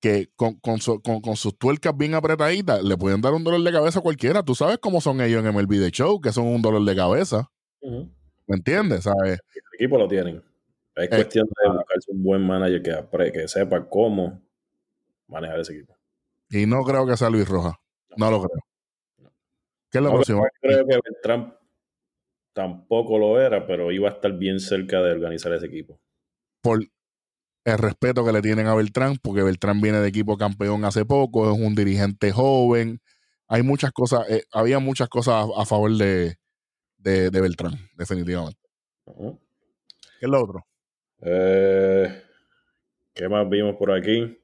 que con, con, su- con- con sus tuercas bien apretaditas le pueden dar un dolor de cabeza a cualquiera. Tú sabes cómo son ellos en MLB The Show, que son un dolor de cabeza. ¿Me entiendes? ¿Sabes? El equipo lo tienen. Es Eh, cuestión de buscarse un buen manager que, que sepa cómo manejar ese equipo. Y no creo que sea Luis Rojas. No lo creo. ¿Qué es lo No, próximo? Creo que Beltrán tampoco lo era, pero iba a estar bien cerca de organizar ese equipo. Por el respeto que le tienen a Beltrán, porque Beltrán viene de equipo campeón hace poco, es un dirigente joven. Hay muchas cosas, eh, había muchas cosas a, a favor de, de, de Beltrán, definitivamente. Ujú. ¿Qué es lo otro? Eh, ¿Qué más vimos por aquí?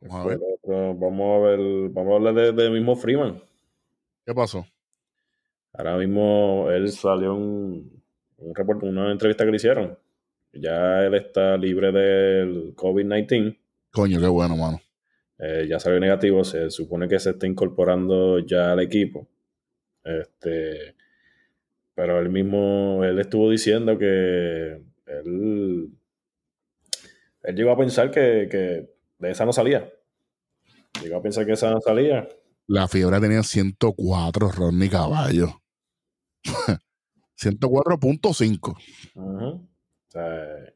Vamos a ver. otro. Vamos a ver, vamos a hablar de, de mismo Freeman. ¿Qué pasó? Ahora mismo él salió un, un reporte, una entrevista que le hicieron. Ya él está libre del COVID-19. Coño, qué bueno, mano. Eh, ya salió negativo. Se supone que se está incorporando ya al equipo. Este, pero él mismo, él estuvo diciendo que él, él llegó a pensar que, que de esa no salía. Llegó a pensar que esa no salía. La fiebre tenía 104, Rodney Caballo. 104.5. Ujú. O sea,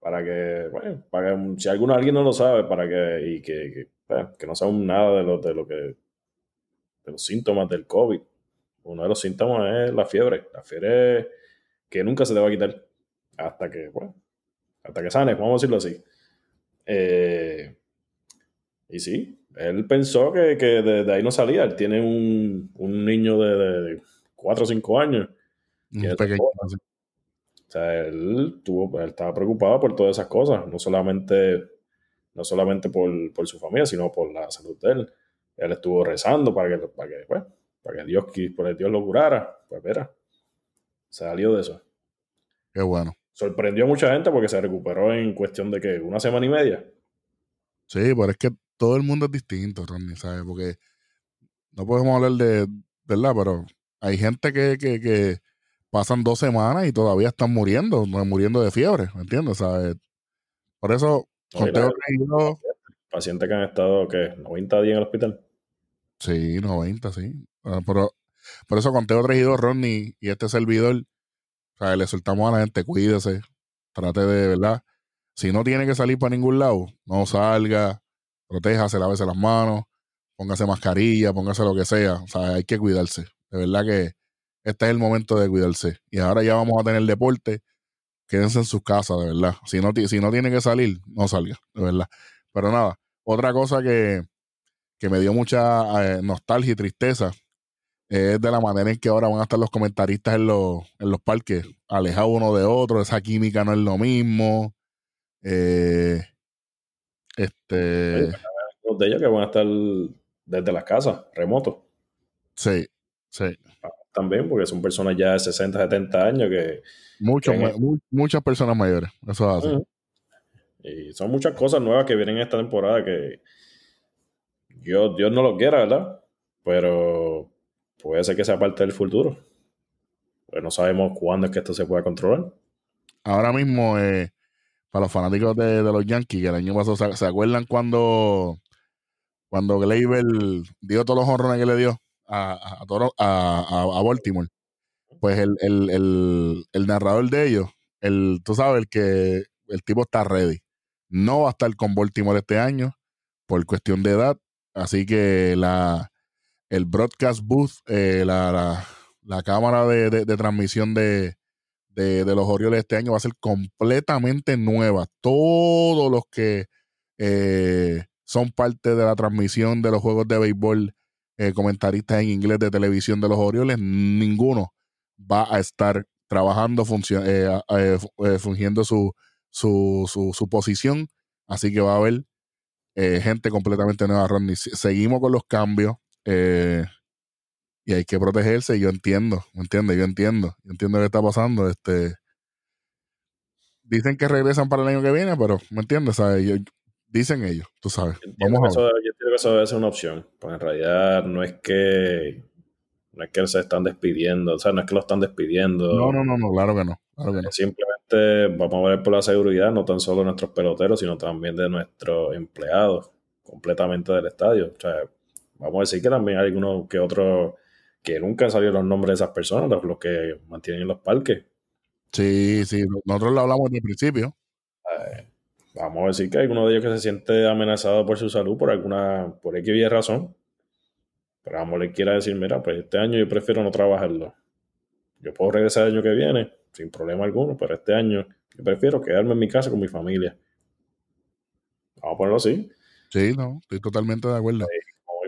para que, bueno, para que si alguno alguien no lo sabe, para que, y que, que, bueno, que no saben nada de lo, de lo que, de los síntomas del COVID. Uno de los síntomas es la fiebre. La fiebre que nunca se te va a quitar. Hasta que, bueno, hasta que sane, vamos a decirlo así. Eh, y sí, él pensó que, que de, de ahí no salía. Él tiene un, un niño de, de 4 o 5 años. Un pequeño. O sea, él, tuvo, él estaba preocupado por todas esas cosas, no solamente, no solamente por, por su familia, sino por la salud de él. Él estuvo rezando para que, para que, bueno, para que Dios, para que Dios lo curara. Pues mira, salió de eso. Qué bueno. Sorprendió a mucha gente porque se recuperó en cuestión de que una semana y media. Sí, pero es que todo el mundo es distinto, Ronnie, ¿sabes? Porque no podemos hablar de, ¿verdad? Pero hay gente que, que, que pasan dos semanas y todavía están muriendo, muriendo de fiebre, ¿me entiendes? ¿Sabes? Por eso, conteo Pacientes que han estado, ¿qué? ¿90 días en el hospital? Sí, 90, sí. Ah, pero, por eso conteo 3 y 2, Ronnie, y este servidor, o sea, le soltamos a la gente, cuídese, trate de, ¿verdad? Si no tiene que salir para ningún lado, no salga, protéjase, lávese las manos, póngase mascarilla, póngase lo que sea. O sea, hay que cuidarse. De verdad que este es el momento de cuidarse. Y ahora ya vamos a tener deporte. Quédense en sus casas, de verdad. Si no, si no tiene que salir, no salga, de verdad. Pero nada, otra cosa que, que me dio mucha eh, nostalgia y tristeza es de la manera en que ahora van a estar los comentaristas en los, en los parques, alejados uno de otro, esa química no es lo mismo. Eh, este. Los de ellos que van a estar desde las casas, remotos. Sí, sí. También, porque son personas ya de 60, 70 años que. muchas personas mayores, eso es así. Y son muchas cosas nuevas que vienen esta temporada que Dios, Dios no lo quiera, ¿verdad? Pero puede ser que sea parte del futuro. Pues no sabemos cuándo es que esto se pueda controlar. Ahora mismo, eh, para los fanáticos de, los Yankees, que el año pasado, ¿se, acuerdan cuando, cuando Gleyber dio todos los honrones que le dio a, a, Baltimore? Pues el, el, narrador de ellos, el, tú sabes, el que el tipo está ready. No va a estar con Baltimore este año por cuestión de edad. Así que la, el broadcast booth, eh, la, la, cámara de, de, transmisión de, de, los Orioles este año va a ser completamente nueva. Todos los que eh, son parte de la transmisión de los juegos de béisbol, eh, comentaristas en inglés de televisión de los Orioles, ninguno va a estar trabajando, fungiendo su, su, su, su, posición. Así que va a haber gente completamente nueva, Rodney. Seguimos con los cambios. Eh, y hay que protegerse. Yo entiendo, ¿me entiendes? Yo entiendo, yo entiendo qué está pasando. Este, dicen que regresan para el año que viene, pero ¿me entiendes? dicen ellos, tú sabes. Vamos a ver. yo entiendo que eso debe ser una opción, porque en realidad no es que no es que se están despidiendo, o sea, no es que lo están despidiendo. No, no, no, no claro que no. Claro que no. Simplemente vamos a ver por la seguridad, no tan solo de nuestros peloteros, sino también de nuestros empleados, completamente del estadio. O sea, vamos a decir que también hay algunos que otros que nunca han salido los nombres de esas personas, los, que mantienen en los parques. Sí, sí, nosotros lo hablamos desde el principio. Eh, vamos a decir que hay uno de ellos que se siente amenazado por su salud por alguna, por X razón. Pero vamos, le quiera decir, mira, pues este año yo prefiero no trabajarlo. Yo puedo regresar el año que viene, sin problema alguno, pero este año yo prefiero quedarme en mi casa con mi familia. Vamos a ponerlo así. Sí, no, estoy totalmente de acuerdo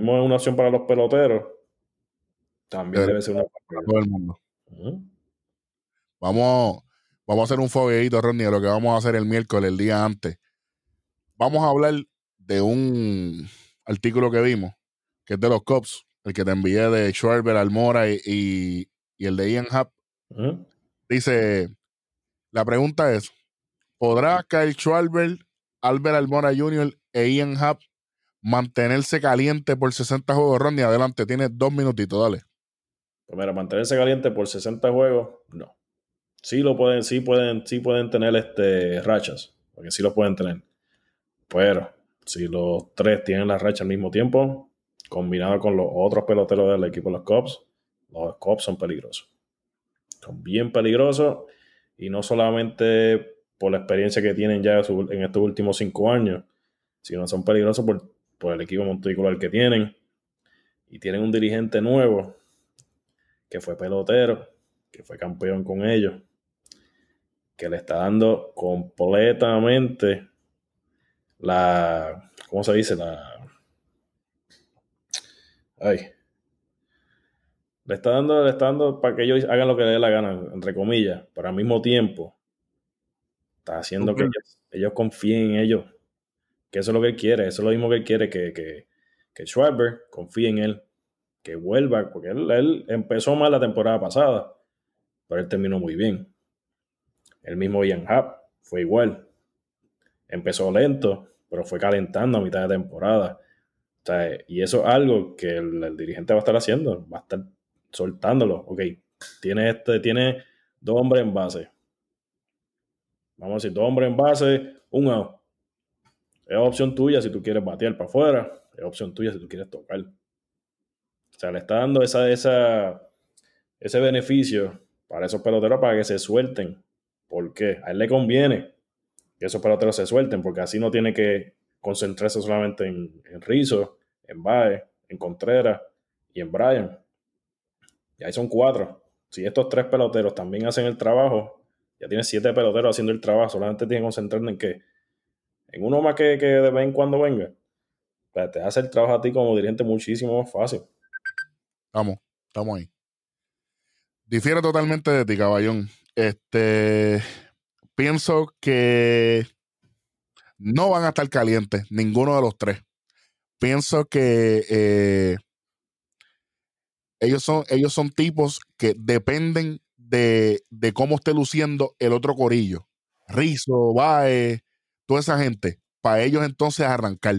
es una opción para los peloteros, también debe ser una para todo el mundo. Vamos, vamos a hacer un fogueito, Ronnie, de lo que vamos a hacer el miércoles, el día antes. Vamos a hablar de un artículo que vimos, que es de los Cops, el que te envié de Schwarber, Almora y, el de Ian Happ. Dice, la pregunta es, ¿podrá Kyle Schwarber, Albert Almora Jr. e Ian Happ mantenerse caliente por 60 juegos, Ronnie. Adelante, tiene dos minutitos, dale. Pues mantenerse caliente por 60 juegos, no. Sí lo pueden, sí pueden, sí pueden tener este, rachas, porque sí lo pueden tener. Pero si los tres tienen la racha al mismo tiempo, combinado con los otros peloteros del equipo de los Cubs, los Cubs son peligrosos. Son bien peligrosos y no solamente por la experiencia que tienen ya en estos últimos cinco años, sino son peligrosos por por el equipo monticular que tienen. Y tienen un dirigente nuevo que fue pelotero, que fue campeón con ellos, que le está dando completamente la, ¿cómo se dice? La, ay, le está dando, le está dando para que ellos hagan lo que les dé la gana, entre comillas, pero al mismo tiempo está haciendo que ellos confíen en ellos que eso es lo que él quiere, eso es lo mismo que él quiere, que, que, que confíe en él, que vuelva, porque él, empezó mal la temporada pasada, pero él terminó muy bien. El mismo Ian Happ fue igual. Empezó lento, pero fue calentando a mitad de temporada. y eso es algo que el, dirigente va a estar haciendo, va a estar soltándolo. Ok, tiene, este, tiene dos hombres en base. Vamos a decir, dos hombres en base, un out. Es opción tuya si tú quieres batear para afuera, es opción tuya si tú quieres tocar. O sea, le está dando esa, esa, ese beneficio para esos peloteros para que se suelten. ¿Por qué? A él le conviene que esos peloteros se suelten, porque así no tiene que concentrarse solamente en, en Rizzo, en Bae, en Contreras y en Brian. Y ahí son cuatro. Si estos tres peloteros también hacen el trabajo, ya tienes siete peloteros haciendo el trabajo, solamente tienen que concentrarse en que en uno más que, que de vez en cuando venga, pues te hace el trabajo a ti como dirigente muchísimo más fácil. Vamos, estamos ahí. Difiere totalmente de ti, caballón. Este, pienso que no van a estar calientes, ninguno de los tres. Pienso que eh, ellos, son, ellos son tipos que dependen de, de, cómo esté luciendo el otro corillo. Rizo, Bae, toda esa gente, para ellos entonces arrancar.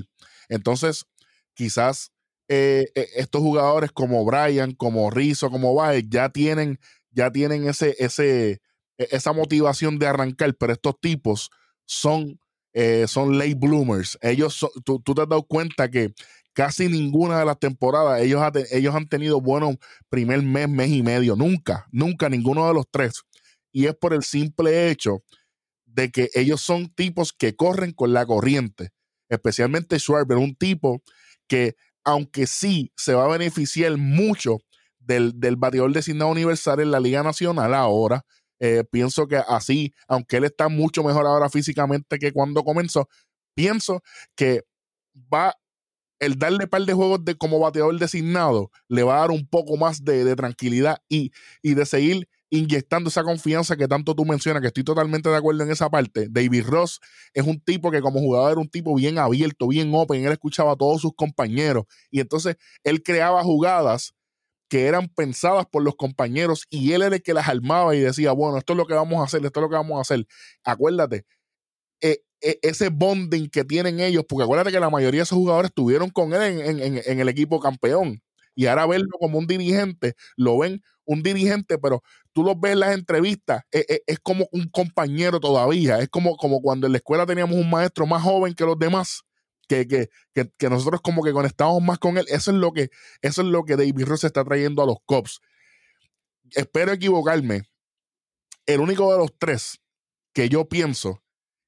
Entonces, quizás eh, eh, estos jugadores como Brian, como Rizzo, como Baez, ya tienen, ya tienen ese, ese, e, esa motivación de arrancar, pero estos tipos son, eh, son late bloomers. Ellos, tú, te has dado cuenta que casi ninguna de las temporadas ellos, ellos han tenido buenos primer mes, mes y medio. Nunca, nunca ninguno de los tres. Y es por el simple hecho de que ellos son tipos que corren con la corriente. Especialmente Schwarber, un tipo que aunque sí se va a beneficiar mucho del, del bateador designado universal en la Liga Nacional ahora. Eh, pienso que así, aunque él está mucho mejor ahora físicamente que cuando comenzó, pienso que va el darle par de juegos de, como bateador designado le va a dar un poco más de, de tranquilidad y, y de seguir inyectando esa confianza que tanto tú mencionas, que estoy totalmente de acuerdo en esa parte. David Ross es un tipo que como jugador era un tipo bien abierto, bien open, él escuchaba a todos sus compañeros y entonces él creaba jugadas que eran pensadas por los compañeros y él era el que las armaba y decía, bueno, esto es lo que vamos a hacer, esto es lo que vamos a hacer. Acuérdate, e, e, ese bonding que tienen ellos, porque acuérdate que la mayoría de esos jugadores estuvieron con él en el equipo campeón y ahora verlo como un dirigente, lo ven un dirigente, pero tú lo ves en las entrevistas, e, e, es, como un compañero todavía, es como, como cuando en la escuela teníamos un maestro más joven que los demás. Que, que, que, nosotros como que conectamos más con él. Eso es lo que, eso es lo que David Ross está trayendo a los Cops. Espero equivocarme. El único de los tres que yo pienso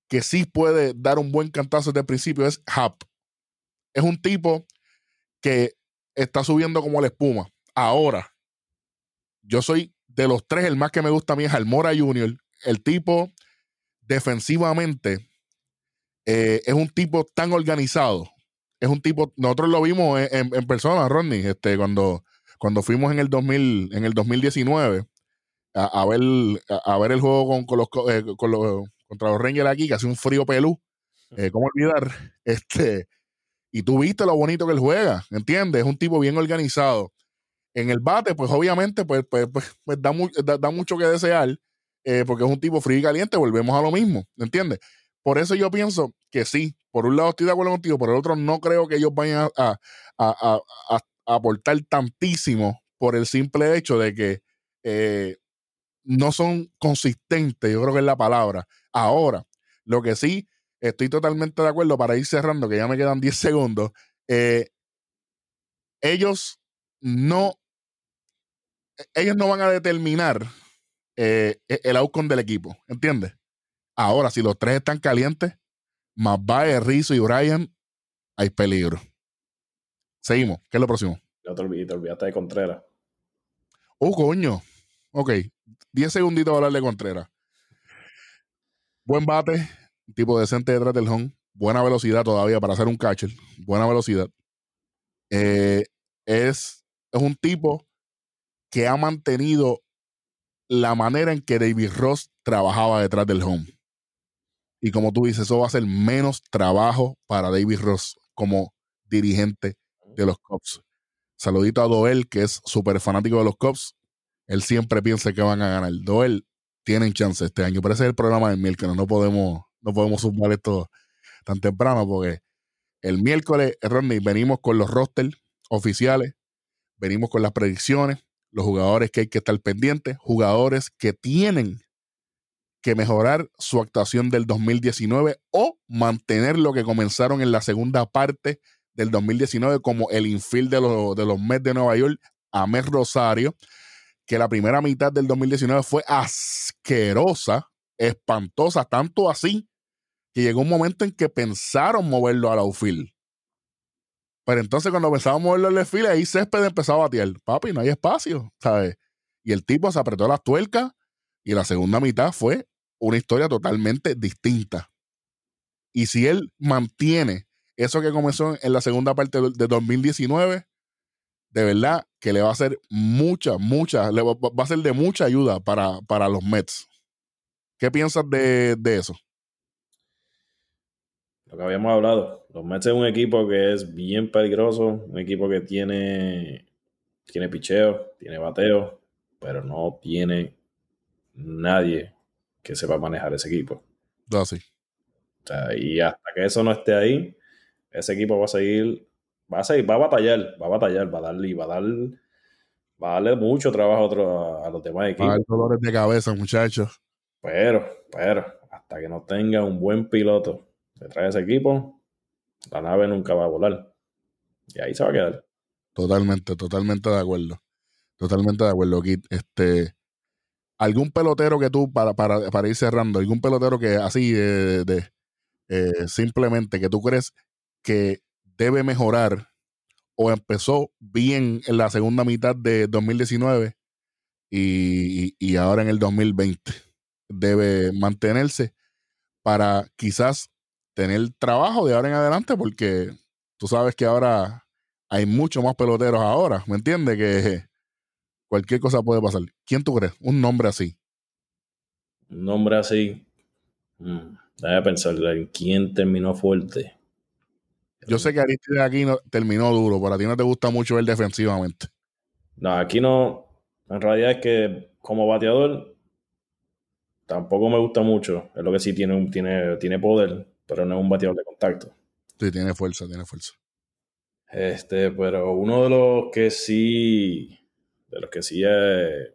que sí puede dar un buen cantazo desde el principio es Hap. Es un tipo que está subiendo como la espuma. Ahora, yo soy de los tres, el más que me gusta a mí es Almora Jr. El tipo defensivamente eh, es un tipo tan organizado. Es un tipo, nosotros lo vimos en, persona, Rodney, este, cuando, cuando fuimos en el 2000, en el 2019 a, ver, a, ver el juego con, con los, eh, con los, contra los Rangers aquí, que hace un frío pelú. Eh, ¿Cómo olvidar? Este, y tú viste lo bonito que él juega, ¿entiendes? Es un tipo bien organizado. En el bate, pues obviamente, pues, pues, pues, pues da, da, mucho que desear, eh, porque es un tipo frío y caliente, volvemos a lo mismo, ¿entiendes? Por eso yo pienso que sí, por un lado estoy de acuerdo contigo, por el otro no creo que ellos vayan a, aportar tantísimo por el simple hecho de que eh, no son consistentes, yo creo que es la palabra. Ahora, lo que sí estoy totalmente de acuerdo para ir cerrando, que ya me quedan 10 segundos. Eh, ellos no, ellos no van a determinar eh, e, el outcome del equipo, ¿entiendes? Ahora, si los tres están calientes, más Bae, Rizzo y Brian, hay peligro. Seguimos. ¿Qué es lo próximo? Ya te, olvidaste de Contreras. Oh, coño. Ok. 10 segunditos para hablar de Contreras. Buen bate, tipo decente detrás del home, buena velocidad todavía para hacer un catcher, buena velocidad. Eh, es, es un tipo que ha mantenido la manera en que David Ross trabajaba detrás del home. Y como tú dices, eso va a ser menos trabajo para David Ross como dirigente de los Cubs. Saludito a Doel, que es súper fanático de los Cubs. Él siempre piensa que van a ganar. Doel, tienen chance este año. Pero ese es el programa del miércoles. No podemos, no podemos sumar esto tan temprano porque el miércoles, Rodney, venimos con los rosters oficiales, venimos con las predicciones, los jugadores que hay que estar pendientes, jugadores que tienen que mejorar su actuación del 2019 o mantener lo que comenzaron en la segunda parte del 2019 como el infield de, los, de los Mets de Nueva York, Amer Rosario, que la primera mitad del 2019 fue asquerosa, espantosa, tanto así que llegó un momento en que pensaron moverlo a la outfield. Pero entonces cuando pensaban moverlo al left ahí Césped empezó a batear. Papi, no hay espacio, ¿sabes? Y el tipo se apretó las tuercas y la segunda mitad fue una historia totalmente distinta. Y si él mantiene eso que comenzó en la segunda parte de 2019, de verdad que le va a ser mucha, mucha, le va, a ser de mucha ayuda para, para los Mets. ¿Qué piensas de, de eso? Lo que habíamos hablado, los Mets es un equipo que es bien peligroso, un equipo que tiene, tiene picheo, tiene bateo, pero no tiene nadie que sepa manejar ese equipo. así. Ah, y hasta que eso no esté ahí, ese equipo va a seguir, va a seguir, va a batallar, va a batallar, va a darle, va a dar, va a darle mucho trabajo a, otro, a los demás equipos. Va a dolores de cabeza, muchachos. Pero, pero, hasta que no tenga un buen piloto detrás de ese equipo, la nave nunca va a volar. Y ahí se va a quedar. Totalmente, totalmente de acuerdo. Totalmente de acuerdo, Kit. Este, algún pelotero que tú, para, para, para ir cerrando, algún pelotero que así de, eh, simplemente que tú crees que debe mejorar o empezó bien en la segunda mitad de 2019 y, y ahora en el 2020 debe mantenerse para quizás tener trabajo de ahora en adelante porque tú sabes que ahora hay mucho más peloteros ahora, ¿me entiendes? Que cualquier cosa puede pasar. ¿Quién tú crees? Un nombre así. Un nombre así. Mm, déjame pensar en quién terminó fuerte. Yo sé que Aristides aquí no, terminó duro, pero a ti no te gusta mucho ver defensivamente. No, aquí no. En realidad es que como bateador tampoco me gusta mucho. Es lo que sí tiene, tiene, tiene poder, pero no es un bateador de contacto. Sí, tiene fuerza, tiene fuerza. Este, pero uno de los que sí de los que sí eh,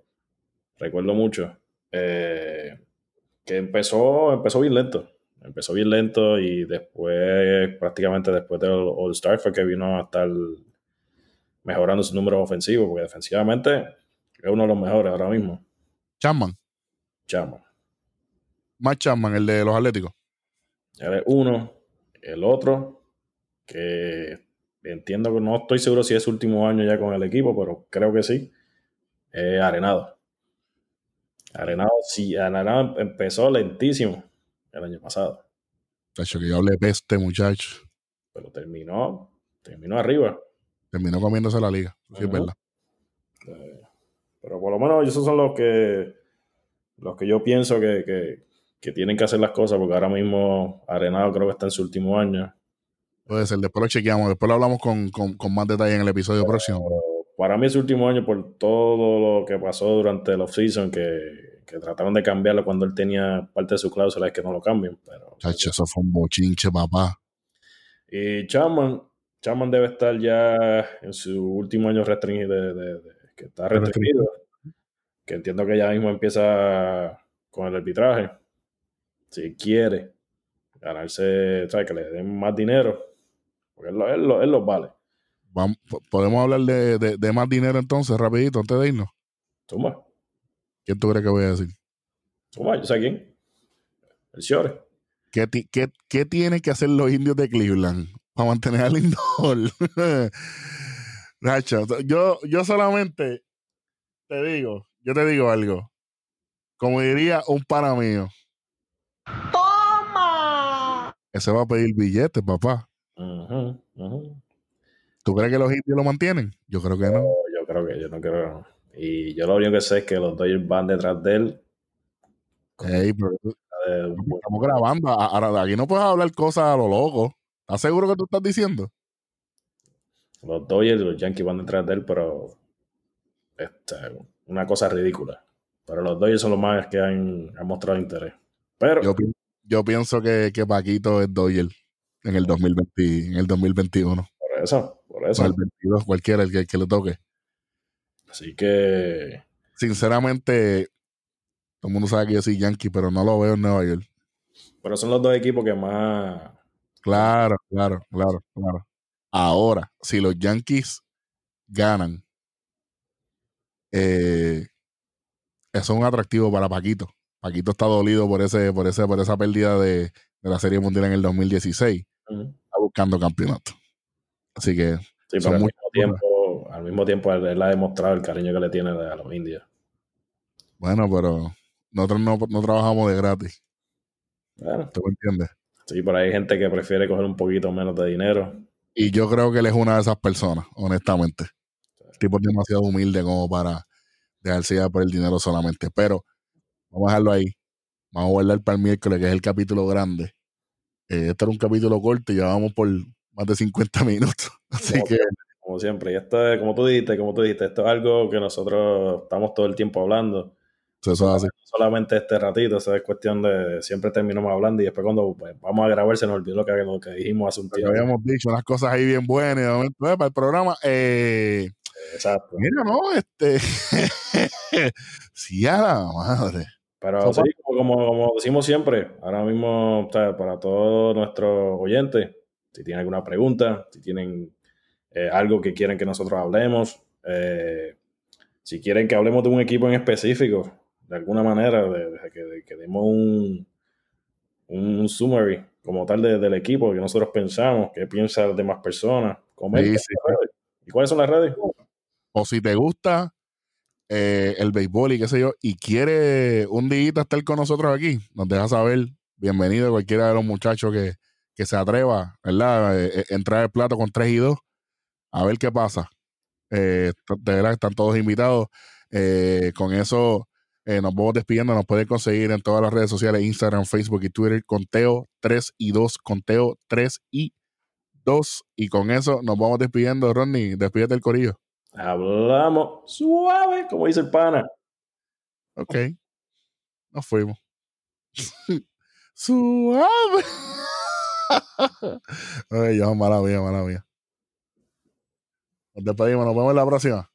recuerdo mucho, eh, que empezó, empezó bien lento. Empezó bien lento y después, prácticamente después del All Star, fue que vino a estar mejorando su número ofensivo, porque defensivamente es uno de los mejores ahora mismo. Chapman. Chapman. Más Chapman, el de los Atléticos. Él es uno. El otro, que entiendo que no estoy seguro si es su último año ya con el equipo, pero creo que sí. Arenado. Arenado, sí, Arenado empezó lentísimo el año pasado. Tacho, que yo hablé peste, muchacho. Pero terminó, terminó arriba. Terminó comiéndose la liga, sí es verdad. Eh, pero por lo menos esos son los que los que yo pienso que, tienen que hacer las cosas, porque ahora mismo Arenado creo que está en su último año. Puede ser, después lo chequeamos, después lo hablamos con, más detalle en el episodio próximo para mí ese último año, por todo lo que pasó durante el offseason, que, que trataron de cambiarlo cuando él tenía parte de su cláusula, es que no lo cambien. Pero, Chacho, eso fue un bochinche, papá. Y Chapman, Chapman debe estar ya en su último año restringido, de, que está restringido, que entiendo que ya mismo empieza con el arbitraje. Si quiere ganarse, ¿sabes? Que le den más dinero, porque él, él, él los vale podemos hablar de, más dinero entonces, rapidito, antes de irnos. Toma. ¿Quién tú crees que voy a decir? Toma, yo sé quién. El Shore. ¿Qué, qué, tienen que hacer los indios de Cleveland para mantener al Lindor? Nacho, yo, yo solamente te digo, yo te digo algo. Como diría un pana mío. Ese va a pedir billetes, papá. ¿Tú crees que los indios lo mantienen? Yo creo que no. yo creo que yo no creo. Y yo lo único que sé es que los Dodgers van detrás de él. estamos grabando. Ahora, aquí no puedes hablar cosas a lo loco. ¿Estás seguro que tú estás diciendo? Los Dodgers y los Yankees van detrás de él, pero este, una cosa ridícula. Pero los Dodgers son los más que han, han mostrado interés. Pero Yo, yo pienso que, que Paquito es Doyle en el 2020, en el 2021. por eso, por eso. el 22, cualquiera, el que, el que le toque. Así que Sinceramente, todo el mundo sabe que yo soy Yankee, pero no lo veo en Nueva York. pero son los dos equipos que más Claro, claro, claro, claro. Ahora, si los Yankees ganan, eh, eso es un atractivo para Paquito. Paquito está dolido por ese, por ese, por esa pérdida de, de la Serie Mundial en el 2016. Ujú. Está buscando campeonato. Así que Sí, Son al mismo, tiempo, al mismo tiempo él, él ha demostrado el cariño que le tiene a los indios. Bueno, pero nosotros no, no trabajamos de gratis. Bueno, ¿Tú me entiendes? sí, pero hay gente que prefiere coger un poquito menos de dinero. Y yo creo que él es una de esas personas, honestamente. El tipo es demasiado humilde como para dejarse llevar por el dinero solamente. Pero vamos a dejarlo ahí. Vamos a guardar para el miércoles, que es el capítulo grande. Eh, este era un capítulo corto y ya vamos por más de 50 minutos. Así Como que siempre, como siempre. Y esto es, como tú dijiste, como tú dijiste, esto es algo que nosotros estamos todo el tiempo hablando. eso es así. Solamente este ratito, eso es cuestión de siempre terminamos hablando y después cuando pues, vamos a grabar se nos olvidó lo que, lo que dijimos hace un tiempo. habíamos dicho, unas cosas ahí bien buenas. y de momento, eh, para el programa. Eh, Exacto. mira, no, este. sí, a la madre. Pero sí, como, decimos siempre, ahora mismo, o sea, para todos nuestros oyentes, si tienen alguna pregunta, si tienen eh, algo que quieren que nosotros hablemos, eh, si quieren que hablemos de un equipo en específico, de alguna manera, de, de que, de que demos un, un summary como tal de- del equipo, que nosotros pensamos, qué piensan las demás personas, comenten. Sí, sí. ¿Y cuáles son las redes? o si te gusta eh, el béisbol y qué sé yo, y quiere un día estar con nosotros aquí, nos deja saber, bienvenido cualquiera de los muchachos que, que se atreva, ¿verdad? Eh, eh, entrar al plato con 3 y 2, a ver qué pasa. De verdad, están todos invitados. Con eso nos vamos despidiendo, nos pueden conseguir en todas las redes sociales, Instagram, Facebook y Twitter, conteo 3 y 2, conteo 3 y 2. Y con eso nos vamos despidiendo, Ronnie, despídete el corillo. Hablamos suave, como dice el pana. Ok. Nos fuimos. Suave. Ay, ya, mala mía, mala mía. Nos despedimos, nos vemos en la próxima.